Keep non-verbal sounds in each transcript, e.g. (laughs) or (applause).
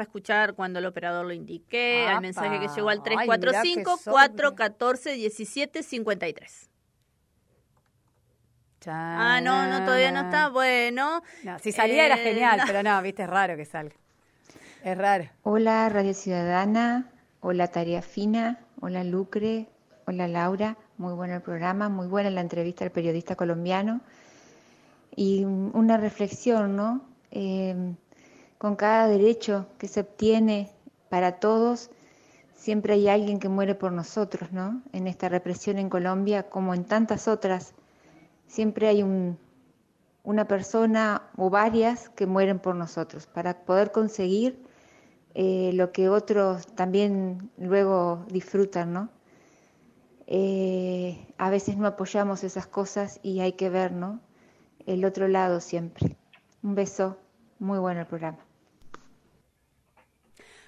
a escuchar cuando el operador lo indique, al mensaje que llegó al Ay, mirá que 345-414-1753. Ah, no, no, todavía no está. Bueno. No, si salía era Eh, genial, no. pero no, viste, es raro que salga. Es raro. Hola Radio Ciudadana, hola Tarea Fina, hola Lucre, hola Laura, muy bueno el programa, muy buena la entrevista al periodista colombiano y una reflexión, ¿no? Eh, con cada derecho que se obtiene para todos, siempre hay alguien que muere por nosotros, ¿no? En esta represión en Colombia, como en tantas otras, siempre hay un, una persona o varias que mueren por nosotros para poder conseguir eh, lo que otros también luego disfrutan, ¿no? Eh, a veces no apoyamos esas cosas y hay que ver, ¿no? El otro lado siempre. Un beso, muy bueno el programa.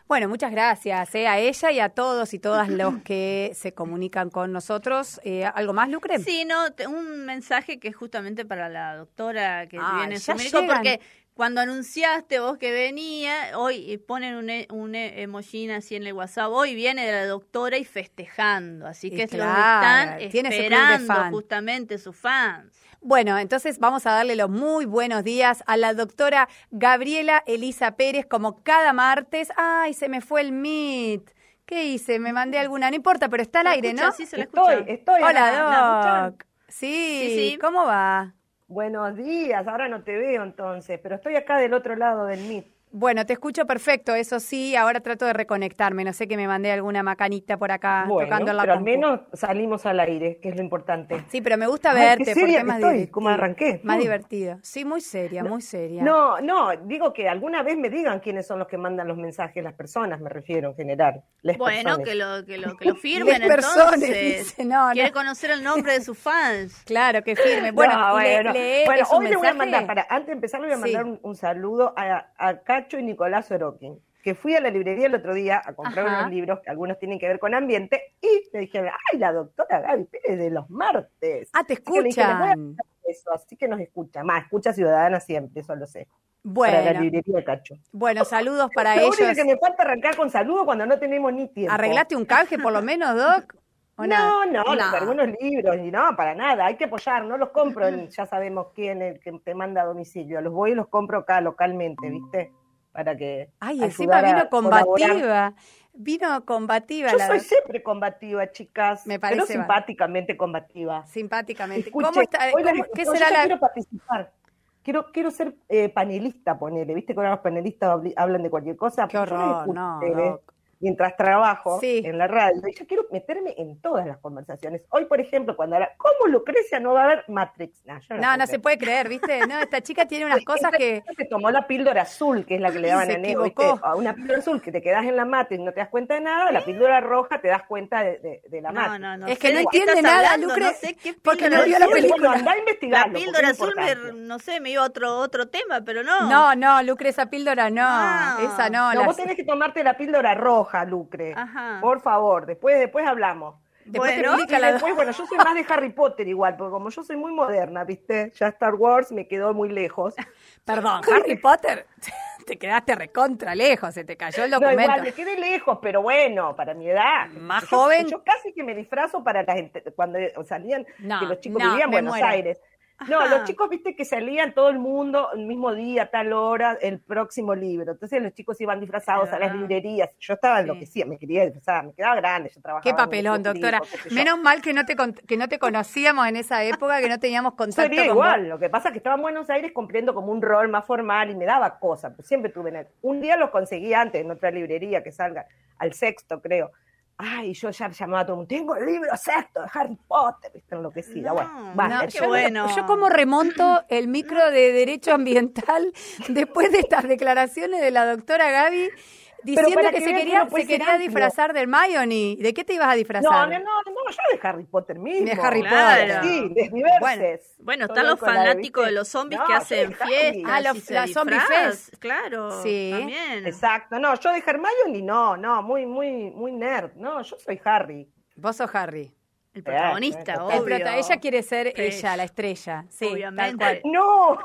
Bueno, muchas gracias eh, a ella y a todos y todas los que (laughs) se comunican con nosotros. Eh, ¿Algo más, Lucre? Sí, no, un mensaje que es justamente para la doctora que Ah, viene ya su médico, llegan. porque cuando anunciaste vos que venía, hoy eh, ponen un, e- un e- emojín así en el WhatsApp, hoy viene de la doctora y festejando, así que lo claro, están esperando justamente sus fans. Bueno, entonces vamos a darle los muy buenos días a la doctora Gabriela Elisa Pérez, como cada martes. Ay, se me fue el Meet. ¿Qué hice? Me mandé alguna, no importa, pero está al ¿La aire, escucha? ¿no? Sí, se la Estoy, escucha. estoy. acá. ¿Me Hola? Doc. Sí, Sí, sí. ¿cómo va? Buenos días, ahora no te veo entonces, pero estoy acá del otro lado del Meet. Bueno, te escucho perfecto, eso sí, ahora trato de reconectarme, no sé que me mandé alguna macanita por acá Bueno, tocando la pero al menos salimos al aire, que es lo importante. Sí, pero me gusta Ay, verte qué porque seria es más estoy, divertido. ¿cómo arranqué? Más Mm. divertido. Sí, muy seria, muy seria. No, no, digo que alguna vez me digan quiénes son los que mandan los mensajes, las personas, me refiero en general. Les Bueno, personas. que lo, que lo, que lo (laughs) firmen entonces. dice, no, Quiere no. conocer el nombre de sus fans. (laughs) Claro, que firme. Bueno, No, y le- bueno, bueno, hoy le voy a mensaje. mandar, para, antes de empezar le voy a Sí. mandar un, un saludo a, a Cacho y Nicolás Orokin, que fui a la librería el otro día a comprar Ajá. unos libros que algunos tienen que ver con ambiente y le dije, ay, la doctora Gaby Pérez de los martes. Ah, te Así que le dije, "Les voy a escuchan. mandar Eso, así que nos escucha, más, escucha Ciudadana siempre, eso lo sé. Para la Bueno, librería de Cacho. bueno, (laughs) saludos para Lo ellos. único que me falta arrancar con saludos cuando no tenemos ni tiempo. ¿Arreglaste un canje por lo menos, Doc? No, no, los- algunos libros, y no, para nada, hay que apoyar, no los compro, en- ya sabemos quién es el que te manda a domicilio, los voy y los compro acá localmente, ¿viste? Para que Ay, encima vino combativa. Vino combativa Yo la soy siempre combativa, chicas, Me pero parece, va. simpáticamente combativa. simpáticamente. Escuche, ¿Cómo está? hoy cómo- ¿Qué yo será la quiero participar. Quiero, quiero ser eh, panelista, ponele. ¿Viste que ahora los panelistas hablan de cualquier cosa? Qué horror, no. Mientras trabajo Sí. en la radio, y yo quiero meterme en todas las conversaciones. Hoy, por ejemplo, cuando habla, ¿cómo Lucrecia no va a ver Matrix? No, yo No, no se puede creer, ¿viste? No, esta chica tiene unas (laughs) cosas Esta que... se tomó la píldora azul, que es la que le daban se a Neo. A una píldora azul que te quedas en la Matrix, no te das cuenta de nada, la píldora roja te das cuenta de, de- de la No, Matrix. no, no. Es sé que no entiende nada, hablando, Lucre, no sé qué porque no vio la película. Bueno, andá a La píldora es azul, no sé, me iba a otro, otro tema, pero no. No, no, Lucre, esa píldora no, No. esa no. No, vos tenés que tomarte la píldora roja, Lucre. Ajá. Por favor, después, después hablamos. Después Bueno. la- después, bueno, yo soy más de Harry Potter igual, porque como yo soy muy moderna, ¿viste? Ya Star Wars me quedó muy lejos. (laughs) Perdón, Harry Potter, (laughs) te quedaste recontra lejos, se te cayó el No, documento. igual, me quedé lejos, pero bueno, para mi edad. Más Yo- joven. Yo casi que me disfrazo para la gente, cuando salían, No, que los chicos no, vivían en Buenos muero. Aires. No, Ajá. los chicos, viste, que salían todo el mundo el mismo día, tal hora, el próximo libro. Entonces los chicos iban disfrazados a las librerías. Yo estaba Sí. enloquecida, me quería disfrazar, me quedaba grande, yo trabajaba. Qué en papelón, doctora. qué. Menos mal que no te con- que no te conocíamos en esa época, que no teníamos (laughs) contacto Sería con igual, vos. lo que pasa es que estaba en Buenos Aires cumpliendo como un rol más formal y me daba cosas, pues siempre tuve en el- Un día los conseguí antes en otra librería que salga, al sexto creo. Ay, yo ya llamaba a todo el mundo, tengo el libro sexto de Harry Potter, viste, enloquecida. No, bueno, no, basta, qué yo- bueno. Yo como remonto el micro de Derecho Ambiental (laughs) después de estas declaraciones de la doctora Gaby diciendo que, que se que quería, se quería disfrazar del Hermione. ¿De qué te ibas a disfrazar? No, no, no, no, yo de Harry Potter mismo. De Harry Potter. Sí. Bueno, Bueno, están los de, fanáticos de los zombies No, que hacen fiestas. Ah, los- zombie disfrazan. fest. Claro, Sí. también. Exacto, no, yo de Hermione no, no, muy, muy, muy nerd. No, yo soy Harry. Vos sos Harry. El protagonista, El obvio. El prota- ella quiere ser ella, la estrella. Sí, Obviamente. tal cual. No,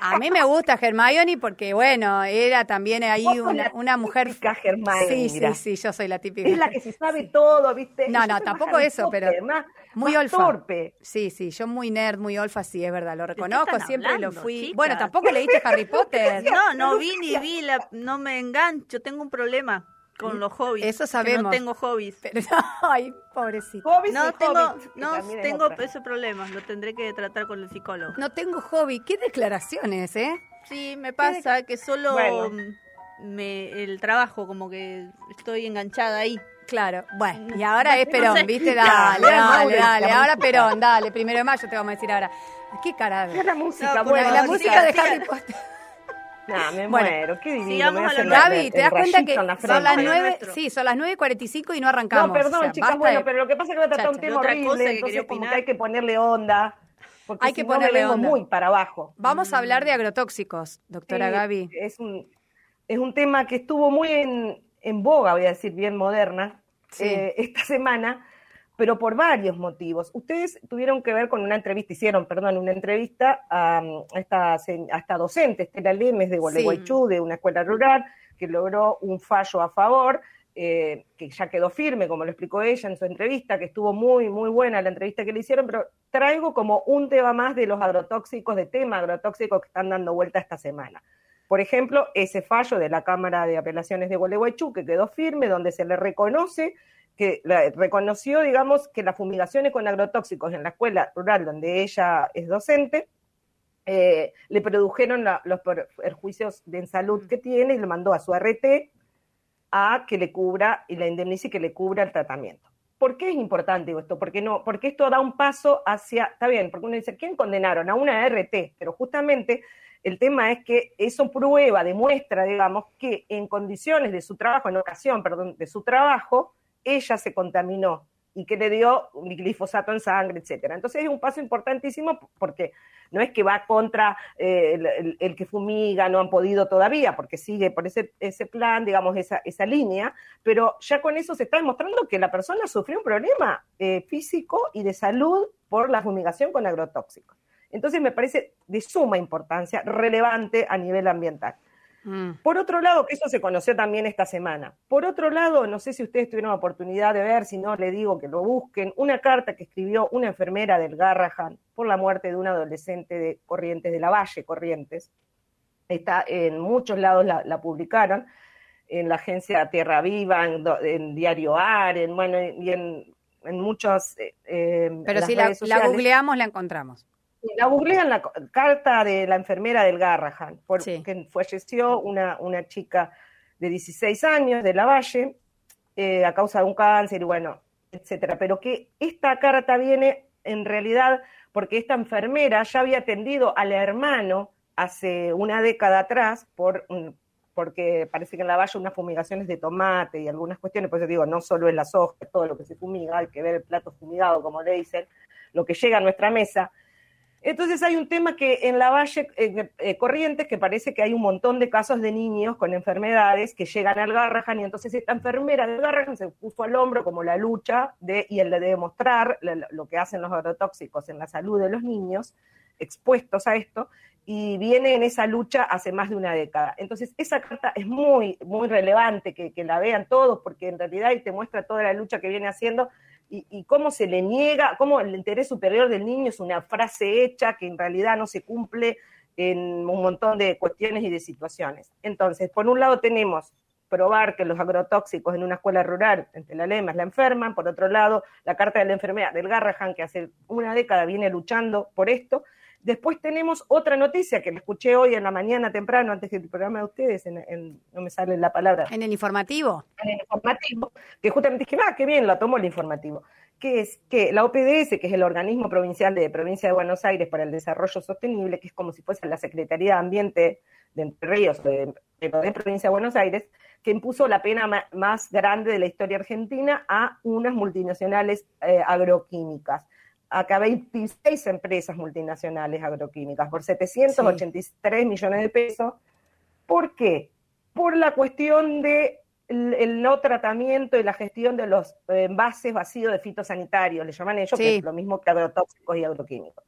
A mí me gusta Hermione porque, bueno, era también ahí una, una mujer... típica Hermione, Sí, sí, sí, yo soy la típica. Es la que se sabe todo, ¿viste? No, no, tampoco eso, pero más- muy más olfa. torpe. Sí, sí, yo muy nerd, muy olfa, sí, es verdad, lo reconozco, siempre lo fui. chicas? Bueno, tampoco leíste Harry (laughs) Potter. No, no vi ni vi, la, no me engancho, tengo un problema con los hobbies. Eso que sabemos. no tengo hobbies. Pero, (laughs) ay, pobrecito. Hobbies No y tengo, no es tengo otra. ese problema, lo tendré que tratar con el psicólogo. No tengo hobby. ¿Qué declaraciones, eh? Sí, me pasa que solo Bueno. mm, me, el trabajo, como que estoy enganchada ahí. Claro, bueno, y ahora es No Perón, sé. ¿viste? (laughs) Dale, dale, dale. Ahora música. Perón, dale, primero de mayo te vamos a decir ahora. ¿Qué carajo? Es la música, No, bueno. la no, música de Harry. Potter. Me Bueno, muero, qué divino. Gaby, ¿te das cuenta que la son las Vamos a lo nueve? nuestro. Sí, son las nueve y cuarenta y cinco y no arrancamos. No, perdón, O sea, chicas, bueno, de- pero lo que pasa es que va a tratar un tema horrible, que entonces como que hay que ponerle onda, porque Hay si que no ponerle onda. muy para abajo. Vamos a hablar de agrotóxicos, doctora Sí, Gaby. Es un, es un tema que estuvo muy en, en boga, voy a decir, bien moderna, Sí. eh, esta semana, pero por varios motivos. Ustedes tuvieron que ver con una entrevista, hicieron, perdón, una entrevista a, a esta, a esta docente, Estela Lemes de Gualeguaychú, de una escuela rural, que logró un fallo a favor, eh, que ya quedó firme, como lo explicó ella en su entrevista, que estuvo muy, muy buena la entrevista que le hicieron, pero traigo como un tema más de los agrotóxicos, de tema agrotóxicos que están dando vuelta esta semana. Por ejemplo, ese fallo de la Cámara de Apelaciones de Gualeguaychú, que quedó firme, donde se le reconoce que la- reconoció, digamos, que las fumigaciones con agrotóxicos en la escuela rural donde ella es docente, eh, le produjeron la- los per- perjuicios de salud que tiene y le mandó a su RT a que le cubra y la indemnice y que le cubra el tratamiento. ¿Por qué es importante esto? Porque no, porque esto da un paso hacia, está bien, porque uno dice, ¿quién condenaron? A una RT, pero justamente el tema es que eso prueba, demuestra, digamos, que en condiciones de su trabajo, en ocasión, perdón, de su trabajo, ella se contaminó y que le dio glifosato en sangre, etcétera. Entonces es un paso importantísimo porque no es que va contra eh, el, que fumiga, no han podido todavía, porque sigue por ese, ese plan, digamos, esa, esa línea, pero ya con eso se está demostrando que la persona sufrió un problema eh, físico y de salud por la fumigación con agrotóxicos. Entonces me parece de suma importancia, relevante a nivel ambiental. Mm. Por otro lado, que eso se conoció también esta semana. Por otro lado, no sé si ustedes tuvieron la oportunidad de ver, si no, le digo que lo busquen, una carta que escribió una enfermera del Garrahan por la muerte de un adolescente de Corrientes, de la Valle Corrientes. Está en muchos lados la, la publicaron, en la agencia Tierra Viva, en, Diario AR, en, bueno, y en, en muchos... eh, eh, Pero si la, la googleamos, la encontramos. La googlean la carta de la enfermera del Garrahan, Sí. porque falleció una, una chica de 16 años de la Valle eh, a causa de un cáncer y bueno, etcétera. Pero que esta carta viene en realidad porque esta enfermera ya había atendido al hermano hace una década atrás por un- porque parece que en la Valle unas fumigaciones de tomate y algunas cuestiones, por eso digo, no solo es la soja, todo lo que se fumiga, hay que ver el plato fumigado, como le dicen, lo que llega a nuestra mesa. Entonces hay un tema que en la Valle eh, Corrientes que parece que hay un montón de casos de niños con enfermedades que llegan al Garrahan y entonces esta enfermera del Garrahan se puso al hombro como la lucha de, y el de demostrar lo que hacen los agrotóxicos en la salud de los niños expuestos a esto y viene en esa lucha hace más de una década. Entonces esa carta es muy, muy relevante que, que la vean todos porque en realidad te muestra toda la lucha que viene haciendo y, y cómo se le niega, cómo el interés superior del niño es una frase hecha que en realidad no se cumple en un montón de cuestiones y de situaciones. Entonces, por un lado tenemos probar que los agrotóxicos en una escuela rural, entre la lemas, la enferman, por otro lado, la carta de la enfermedad del Garrahan, que hace una década viene luchando por esto, Después tenemos otra noticia que la escuché hoy en la mañana temprano, antes del programa de ustedes, en, en- no me sale la palabra, En el informativo. en el informativo, que justamente dije, ah, qué bien, la tomo el informativo, que es que la OPDS, que es el Organismo Provincial de Provincia de Buenos Aires para el Desarrollo Sostenible, que es como si fuese la Secretaría de Ambiente de Entre Ríos, de, de Provincia de Buenos Aires, que impuso la pena más grande de la historia argentina a unas multinacionales eh, agroquímicas. Acá hay 26 empresas multinacionales agroquímicas por 783 millones de pesos. ¿Por qué? Por la cuestión de el, el no tratamiento y la gestión de los eh, envases vacíos de fitosanitarios, le llaman ellos, Sí. que es lo mismo que agrotóxicos y agroquímicos.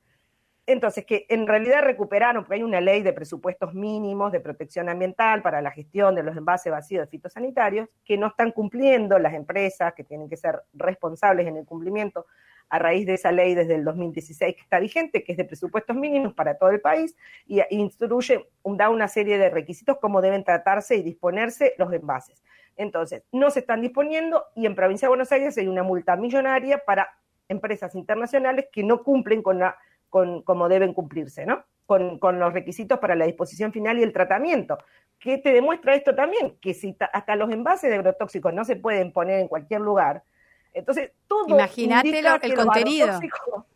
Entonces, que en realidad recuperaron, porque hay una ley de presupuestos mínimos de protección ambiental para la gestión de los envases vacíos de fitosanitarios, que no están cumpliendo las empresas, que tienen que ser responsables en el cumplimiento a raíz de esa ley desde el 2016 que está vigente, que es de presupuestos mínimos para todo el país, y instruye, da una serie de requisitos cómo deben tratarse y disponerse los envases. Entonces, no se están disponiendo y en Provincia de Buenos Aires hay una multa millonaria para empresas internacionales que no cumplen con la con como deben cumplirse, ¿no? Con, los requisitos para la disposición final y el tratamiento. ¿Qué te demuestra esto también? Que si hasta los envases de agrotóxicos no se pueden poner en cualquier lugar, entonces todo Imagínate el contenido.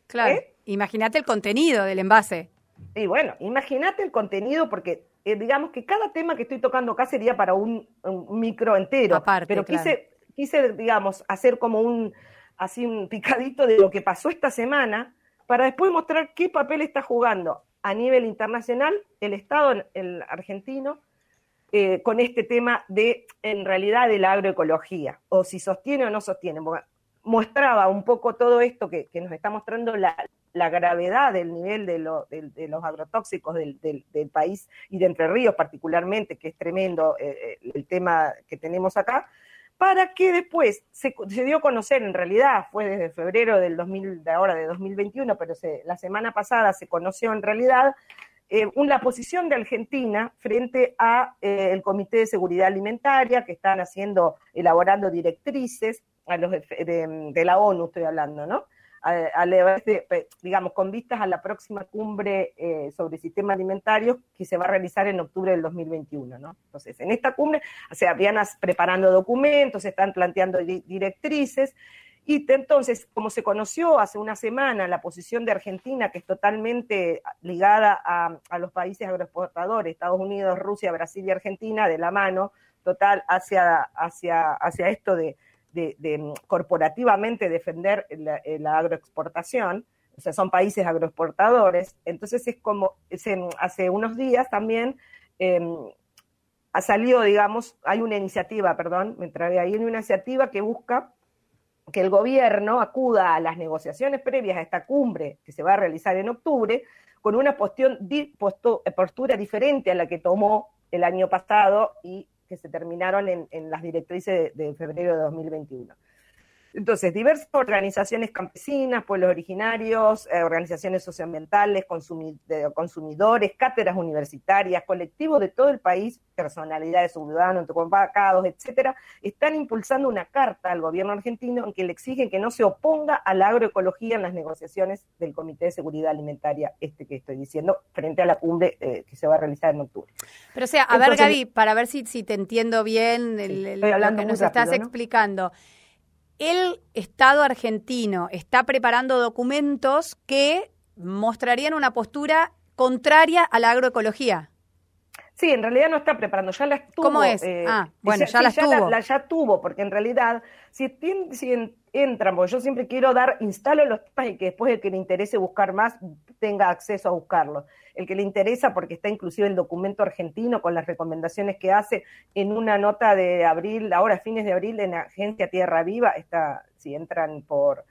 Claro. ¿eh? Imagínate el contenido del envase. Y bueno, imagínate el contenido porque eh, digamos que cada tema que estoy tocando acá sería para un, micro entero, Aparte, pero quise, quise, digamos, hacer como un, así un picadito de lo que pasó esta semana para después mostrar qué papel está jugando a nivel internacional el Estado el argentino eh, con este tema de, en realidad, de la agroecología, o si sostiene o no sostiene. Mostraba un poco todo esto que, nos está mostrando la, gravedad del nivel de, los agrotóxicos del, país y de Entre Ríos particularmente, que es tremendo eh, eh, el tema que tenemos acá, para que después se, dio a conocer, en realidad fue desde febrero del 2000, de ahora de 2021, pero la semana pasada se conoció en realidad eh, la posición de Argentina frente a eh, Comité de Seguridad Alimentaria que están haciendo, elaborando directrices a de, la ONU, estoy hablando, ¿no? a, digamos, con vistas a la próxima cumbre eh, sobre sistemas alimentarios que se va a realizar en octubre del 2021, ¿no? Entonces, en esta cumbre se habían preparando documentos, se están planteando directrices, y entonces, como se conoció hace una semana la posición de Argentina, que es totalmente ligada a, los países agroexportadores, Estados Unidos, Rusia, Brasil y Argentina, de la mano total hacia, hacia, hacia esto de, mm, corporativamente defender la, agroexportación, o sea, son países agroexportadores, entonces es como, hace unos días también em, ha salido, digamos, hay una iniciativa, perdón, me trae ahí, una iniciativa que busca que el gobierno acuda a las negociaciones previas a esta cumbre que se va a realizar en octubre con una postura diferente a la que tomó el año pasado y que se terminaron en, las directrices de, de febrero de 2021. Entonces, diversas organizaciones campesinas, pueblos originarios, eh, organizaciones socioambientales, consumidores, cátedras universitarias, colectivos de todo el país, personalidades ciudadanos, convocados, etcétera, están impulsando una carta al gobierno argentino en que le exigen que no se oponga a la agroecología en las negociaciones del Comité de Seguridad Alimentaria, este que estoy diciendo, frente a la cumbre eh, que se va a realizar en octubre. Pero o sea, a ver, Gaby, para ver si, si te entiendo bien lo que nos estás explicando el Estado argentino está preparando documentos que mostrarían una postura contraria a la agroecología. Sí, en realidad no está preparando, ya las tuvo. ¿Cómo es? Eh, ah, bueno, ya, las tuvo. La, ya tuvo, porque en realidad, si, si entran, porque yo siempre quiero dar, instalo los temas y que después el que le interese buscar más tenga acceso a buscarlos. El que le interesa, porque está inclusive el documento argentino con las recomendaciones que hace en una nota de abril, ahora fines de abril, en la agencia Tierra Viva, está, si entran por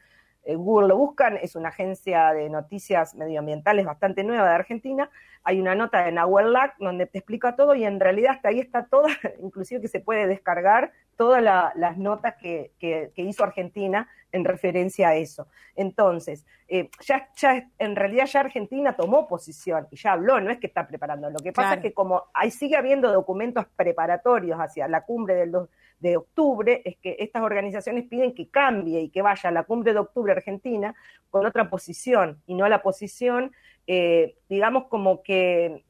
eh, Google lo buscan, es una agencia de noticias medioambientales bastante nueva de Argentina. Hay una nota de Nahuel donde te explica todo y en realidad hasta ahí está toda, (laughs) inclusive que se puede descargar todas las notas que, hizo Argentina en referencia a eso. Entonces, eh, ya, ya, en realidad ya Argentina tomó posición y ya habló, no es que está preparando. Lo que pasa es que como ahí sigue habiendo documentos preparatorios hacia la cumbre del, de octubre es que estas organizaciones piden que cambie y que vaya a la cumbre de octubre argentina con otra posición y no a la posición, eh, digamos, como que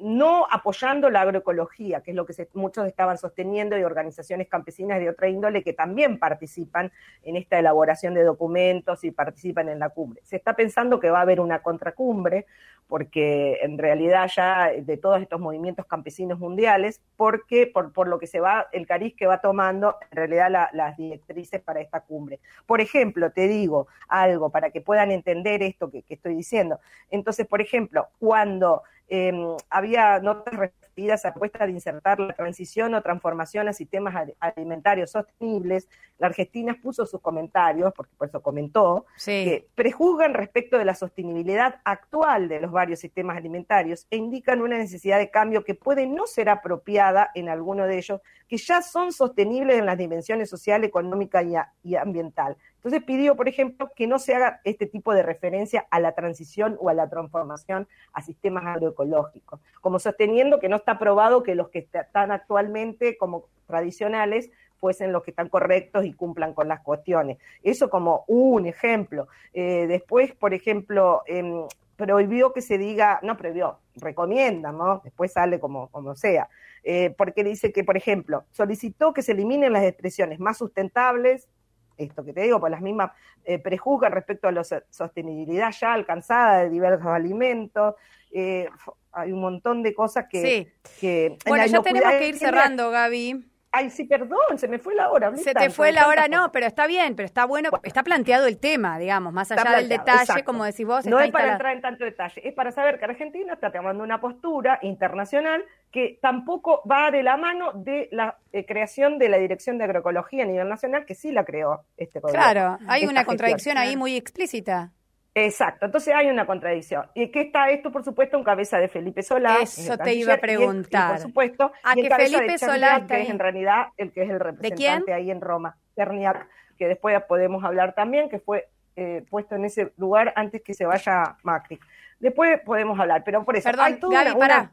no apoyando la agroecología, que es lo que muchos estaban sosteniendo, y organizaciones campesinas de otra índole que también participan en esta elaboración de documentos y participan en la cumbre. Se está pensando que va a haber una contracumbre, porque en realidad ya de todos estos movimientos campesinos mundiales, porque por, lo que se va, el cariz que va tomando en realidad las directrices para esta cumbre. Por ejemplo, te digo algo para que puedan entender esto que, que estoy diciendo. Entonces, por ejemplo, cuando em, había notas referidas a la propuesta de insertar la transición o transformación a sistemas alimentarios sostenibles. La Argentina puso sus comentarios, porque por eso comentó, que prejuzgan respecto de la sostenibilidad actual de los varios sistemas alimentarios e indican una necesidad de cambio que puede no ser apropiada en alguno de ellos, que ya son sostenibles en las dimensiones social, económica y ambiental. Entonces pidió, por ejemplo, que no se haga este tipo de referencia a la transición o a la transformación a sistemas agroecológicos, como sosteniendo que no está probado que los que están actualmente como tradicionales fuesen los que están correctos y cumplan con las cuestiones. Eso como un ejemplo. Eh, después, por ejemplo, em, prohibió que se diga, no prohibió, recomienda, ¿no? Después sale como, como sea, eh, porque dice que, por ejemplo, solicitó que se eliminen las expresiones más sustentables, esto que te digo, por las mismas eh, prejuzgan respecto a la sostenibilidad ya alcanzada de diversos alimentos. Eh, hay un montón de cosas que... que bueno, ya tenemos que ir cerrando, Gaby. Ay, sí, perdón, se me fue la hora. Se te fue la hora, no, pero está bien, pero está bueno, está planteado el tema, digamos, más allá del detalle, como decís vos. No es para entrar en tanto detalle, es para saber que Argentina está tomando una postura internacional que tampoco va de la mano de la eh, creación de la Dirección de Agroecología a nivel nacional, que sí la creó este gobierno. Claro, hay una contradicción ahí muy explícita. Exacto, entonces hay una contradicción. ¿Y qué está esto, por supuesto, en cabeza de Felipe Solá? Eso te iba a preguntar. por supuesto, a que Felipe Solá que es en realidad el que es el representante ahí en Roma, Cerniak, que después podemos hablar también, que fue eh, puesto en ese lugar antes que se vaya Macri. Después podemos hablar, pero por eso. Perdón, Gaby, pará.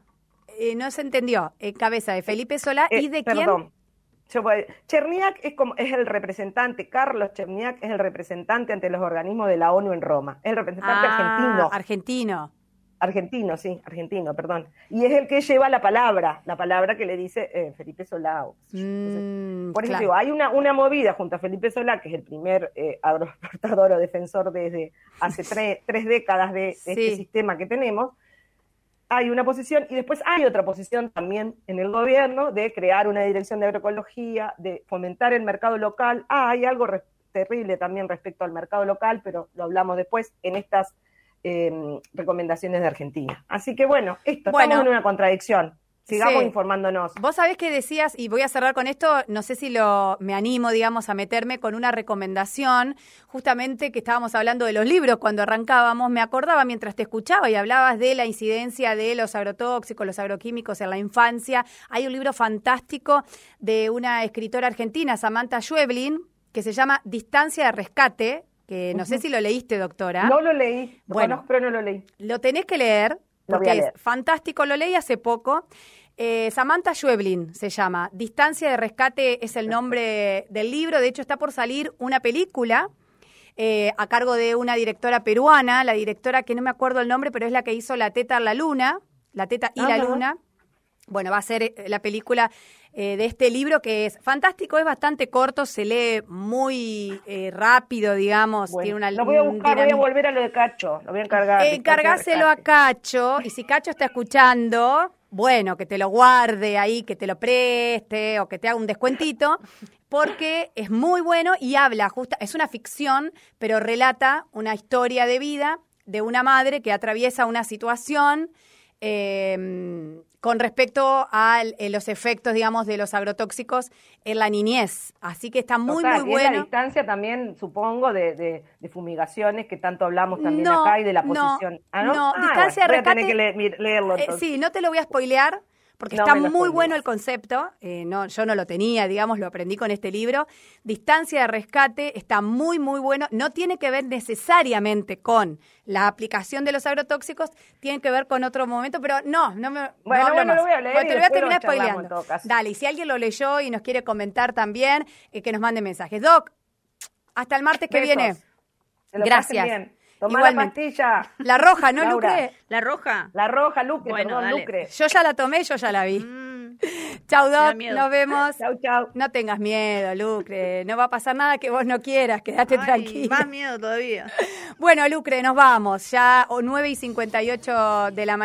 Eh, no se entendió. En cabeza de Felipe Solá y eh, de quién? Cherniak es, como, es el representante, Carlos Cherniak es el representante ante los organismos de la ONU en Roma, es el representante ah, argentino. Argentino. Argentino, sí, argentino, perdón. Y es el que lleva la palabra, la palabra que le dice eh, Felipe Solá. Mm, por ejemplo, hay una, una movida junto a Felipe Solá, que es el primer eh, agroexportador o defensor desde hace (laughs) tres décadas de, este sistema que tenemos, hay una posición y después hay otra posición también en el gobierno de crear una dirección de agroecología, de fomentar el mercado local. Ah, hay algo terrible también respecto al mercado local, pero lo hablamos después en estas em, recomendaciones de Argentina. Así que bueno, esto estamos en una contradicción. Sigamos informándonos. Vos sabés que decías, y voy a cerrar con esto, no sé si lo me animo, digamos, a meterme con una recomendación, justamente que estábamos hablando de los libros cuando arrancábamos, me acordaba mientras te escuchaba y hablabas de la incidencia de los agrotóxicos, los agroquímicos en la infancia. Hay un libro fantástico de una escritora argentina, Samantha Schweblin, que se llama Distancia de Rescate, que no sé si lo leíste, doctora. No lo leí, bueno, pero no lo leí. Lo tenés que leer, porque es fantástico, lo leí hace poco. Eh, Samantha Schweblin se llama. Distancia de rescate es el nombre del libro. De hecho, está por salir una película eh, a cargo de una directora peruana, la directora que no me acuerdo el nombre, pero es la que hizo La Teta la Luna, La Teta y la Luna. Bueno, va a ser eh, la película de este libro que es fantástico, es bastante corto, se lee muy rápido, digamos. tiene una, lo voy a buscar, voy a volver a lo de Cacho, lo voy a encargar. Encargáselo a Cacho, y si Cacho está escuchando, bueno, que te lo guarde ahí, que te lo preste o que te haga un descuentito, porque es muy bueno y habla, justa, es una ficción, pero relata una historia de vida de una madre que atraviesa una situación eh, con respecto a eh, los efectos, digamos, de los agrotóxicos en la niñez. Así que está muy, muy bueno. Y la distancia también, supongo, de, fumigaciones que tanto hablamos también acá y de la posición. ¿Ah, no, no, ah, distancia de rescate. que leerlo. Eh, sí, no te lo voy a spoilear porque está muy bueno el concepto, eh, no, yo no lo tenía, digamos, lo aprendí con este libro. Distancia de rescate está muy, muy bueno. No tiene que ver necesariamente con la aplicación de los agrotóxicos, tiene que ver con otro momento, pero no, no me. Bueno, bueno, lo voy a leer. te lo voy a terminar spoileando. Dale, y si alguien lo leyó y nos quiere comentar también, eh, que nos mande mensajes. Doc, hasta el martes que viene. Gracias. Toma la pastilla. La roja, ¿no, Lucre? ¿La roja? La roja, Lucre, bueno, Lucre. Yo ya la tomé, yo ya la vi. Mm. (laughs) Chau, Doc, nos vemos. Chau, chau. No tengas miedo, Lucre. No va a pasar nada que vos no quieras, quédate tranquilo. Más miedo todavía. (laughs) Bueno, Lucre, nos vamos. Ya 9 y 58 de la mañana.